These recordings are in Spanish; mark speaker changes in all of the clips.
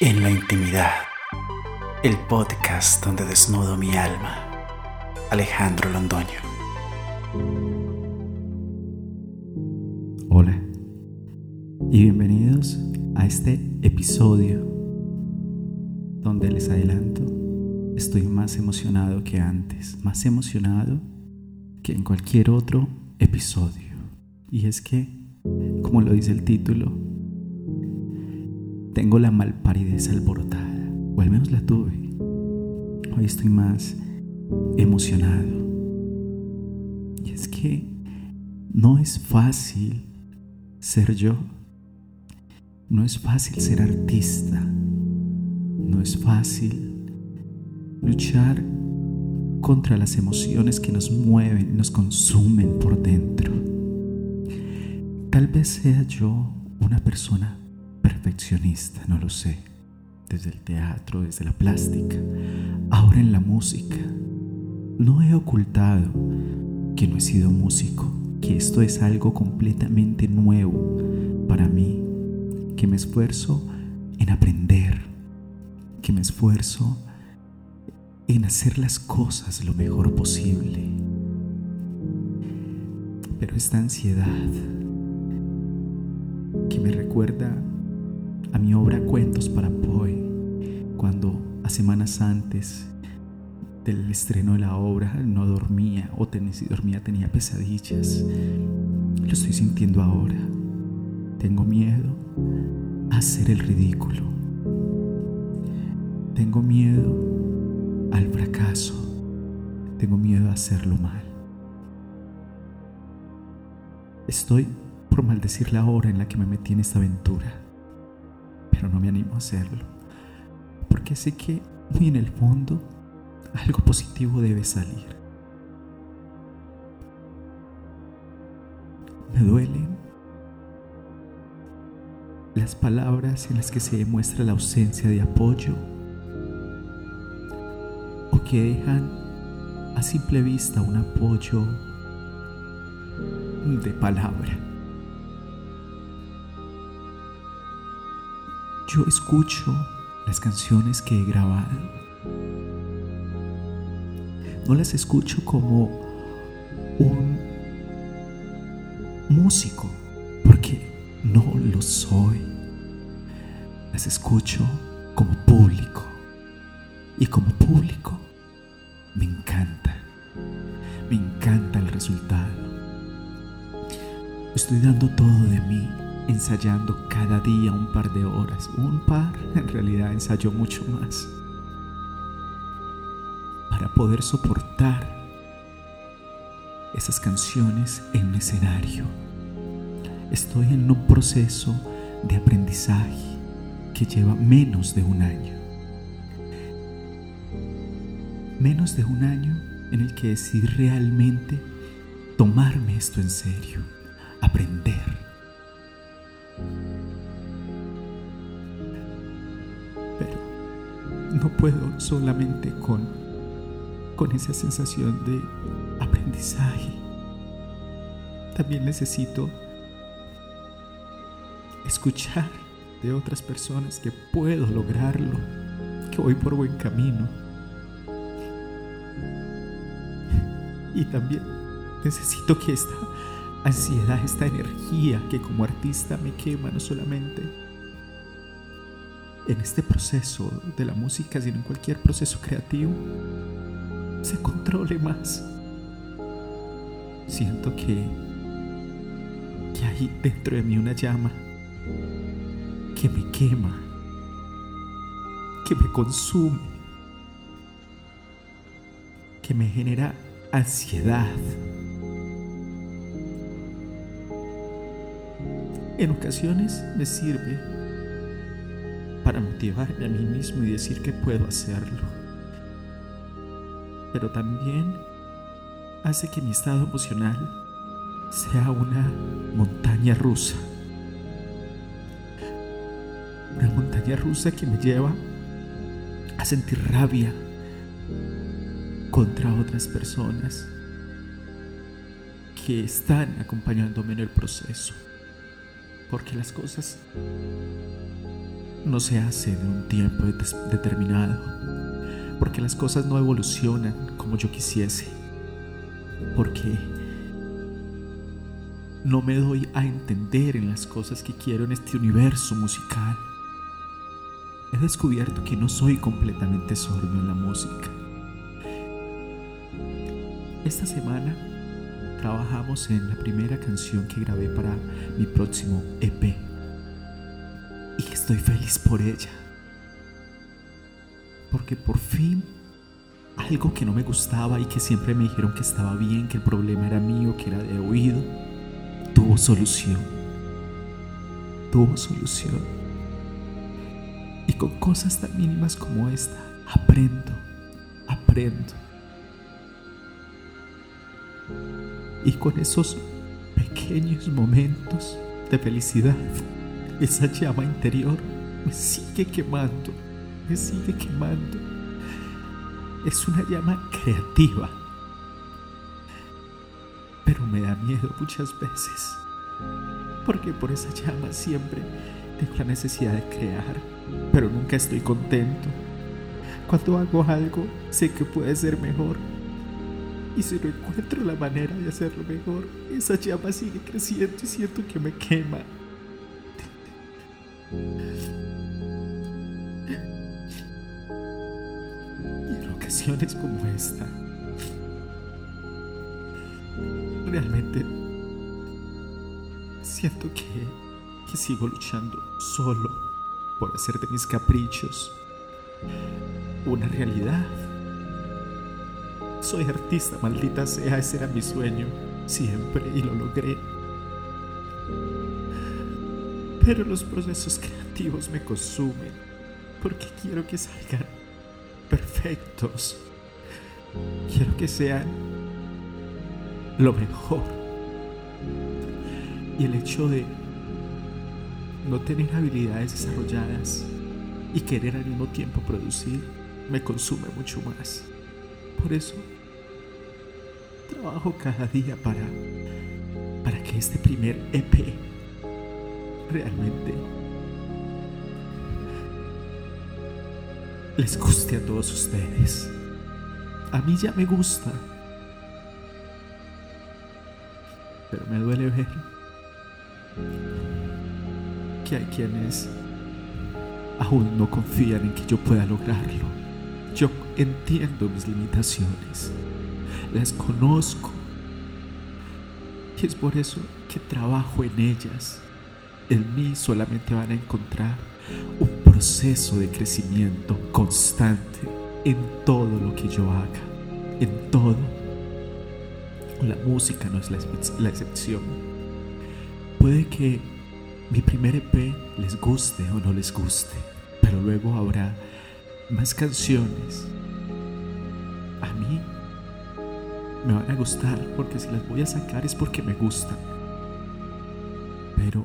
Speaker 1: En la intimidad, el podcast donde desnudo mi alma. Alejandro Londoño.
Speaker 2: Hola y bienvenidos a este episodio donde les adelanto, estoy más emocionado que antes, más emocionado que en cualquier otro episodio. Y es que, como lo dice el título, tengo la malparidez alborotada, o al menos la tuve. Hoy estoy más emocionado. Y es que no es fácil ser yo. No es fácil ser artista. No es fácil luchar contra las emociones que nos mueven y nos consumen por dentro. Tal vez sea yo una persona no lo sé, desde el teatro, desde la plástica, ahora en la música. No he ocultado que no he sido músico, que esto es algo completamente nuevo para mí, que me esfuerzo en aprender, que me esfuerzo en hacer las cosas lo mejor posible. Pero esta ansiedad que me recuerda a mi obra Cuentos para Poe, cuando a semanas antes del estreno de la obra no dormía o si dormía tenía pesadillas. Lo estoy sintiendo ahora. Tengo miedo a hacer el ridículo. Tengo miedo al fracaso. Tengo miedo a hacerlo mal. Estoy por maldecir la hora en la que me metí en esta aventura pero no me animo a hacerlo, porque sé que muy en el fondo algo positivo debe salir. Me duelen las palabras en las que se demuestra la ausencia de apoyo o que dejan a simple vista un apoyo de palabra. Yo escucho las canciones que he grabado. No las escucho como un músico, porque no lo soy. Las escucho como público. Y como público me encanta. Me encanta el resultado. Estoy dando todo de mí ensayando cada día un par de horas. Un par, en realidad ensayo mucho más. Para poder soportar esas canciones en un escenario. Estoy en un proceso de aprendizaje que lleva menos de un año. Menos de un año en el que decidí realmente tomarme esto en serio, aprender puedo solamente con, con esa sensación de aprendizaje. También necesito escuchar de otras personas que puedo lograrlo, que voy por buen camino. Y también necesito que esta ansiedad, esta energía que como artista me quema no solamente en este proceso de la música, sino en cualquier proceso creativo, se controle más. Siento que, que hay dentro de mí una llama que me quema, que me consume, que me genera ansiedad. En ocasiones me sirve motivarme a mí mismo y decir que puedo hacerlo. Pero también hace que mi estado emocional sea una montaña rusa. Una montaña rusa que me lleva a sentir rabia contra otras personas que están acompañándome en el proceso. Porque las cosas no se hace en un tiempo determinado, porque las cosas no evolucionan como yo quisiese, porque no me doy a entender en las cosas que quiero en este universo musical. He descubierto que no soy completamente sordo en la música. Esta semana trabajamos en la primera canción que grabé para mi próximo EP. Y estoy feliz por ella. Porque por fin algo que no me gustaba y que siempre me dijeron que estaba bien, que el problema era mío, que era de oído, tuvo solución. Tuvo solución. Y con cosas tan mínimas como esta, aprendo, aprendo. Y con esos pequeños momentos de felicidad, esa llama interior me sigue quemando, me sigue quemando. Es una llama creativa, pero me da miedo muchas veces, porque por esa llama siempre tengo la necesidad de crear, pero nunca estoy contento. Cuando hago algo, sé que puede ser mejor, y si no encuentro la manera de hacerlo mejor, esa llama sigue creciendo y siento que me quema. Como esta, realmente siento que, que sigo luchando solo por hacer de mis caprichos una realidad. Soy artista, maldita sea, ese era mi sueño, siempre, y lo logré. Pero los procesos creativos me consumen, porque quiero que salgan perfectos. Quiero que sean lo mejor. Y el hecho de no tener habilidades desarrolladas y querer al mismo tiempo producir me consume mucho más. Por eso trabajo cada día para, para que este primer EP realmente les guste a todos ustedes. A mí ya me gusta, pero me duele ver que hay quienes aún no confían en que yo pueda lograrlo. Yo entiendo mis limitaciones, las conozco. Y es por eso que trabajo en ellas. En mí solamente van a encontrar un proceso de crecimiento constante en todo lo que yo haga, en todo. La música no es la, excepción. Puede que mi primer EP les guste o no les guste, pero luego habrá más canciones, a mí me van a gustar porque si las voy a sacar es porque me gustan. Pero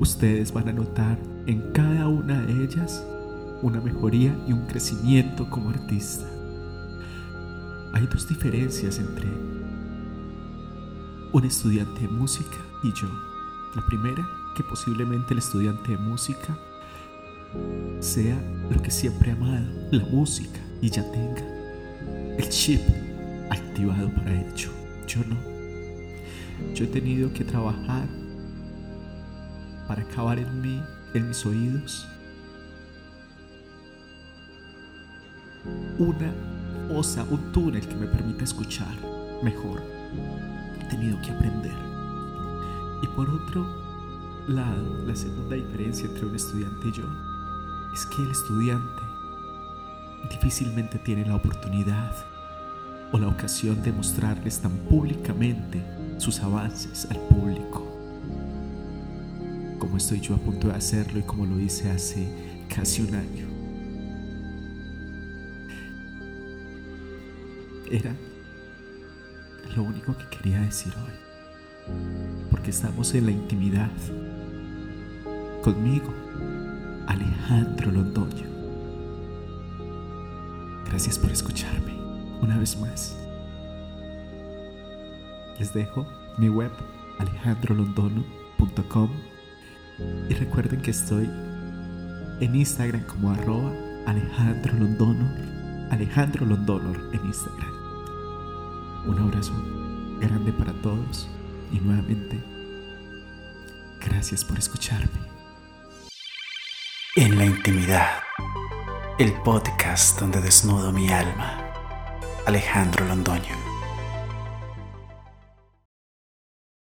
Speaker 2: ustedes van a notar en cada una de ellas una mejoría y un crecimiento como artista. Hay dos diferencias entre un estudiante de música y yo. La primera, que posiblemente el estudiante de música sea lo que siempre ha amado, la música, y ya tenga el chip activado para ello. Yo no. Yo he tenido que trabajar para acabar en mí, en mis oídos, una osa, un túnel que me permita escuchar mejor. He tenido que aprender. Y por otro lado, la segunda diferencia entre un estudiante y yo es que el estudiante difícilmente tiene la oportunidad o la ocasión de mostrarles tan públicamente sus avances al público, como estoy yo a punto de hacerlo y como lo hice hace casi un año. Era lo único que quería decir hoy, porque estamos en la intimidad conmigo Alejandro Londoño. Gracias por escucharme una vez más. Les dejo mi web alejandrolondono.com y recuerden que estoy en Instagram como arroba Alejandro Londonor. Alejandro Londonor en Instagram. Un abrazo grande para todos y nuevamente gracias por escucharme.
Speaker 1: En la intimidad, el podcast donde desnudo mi alma. Alejandro Londoño.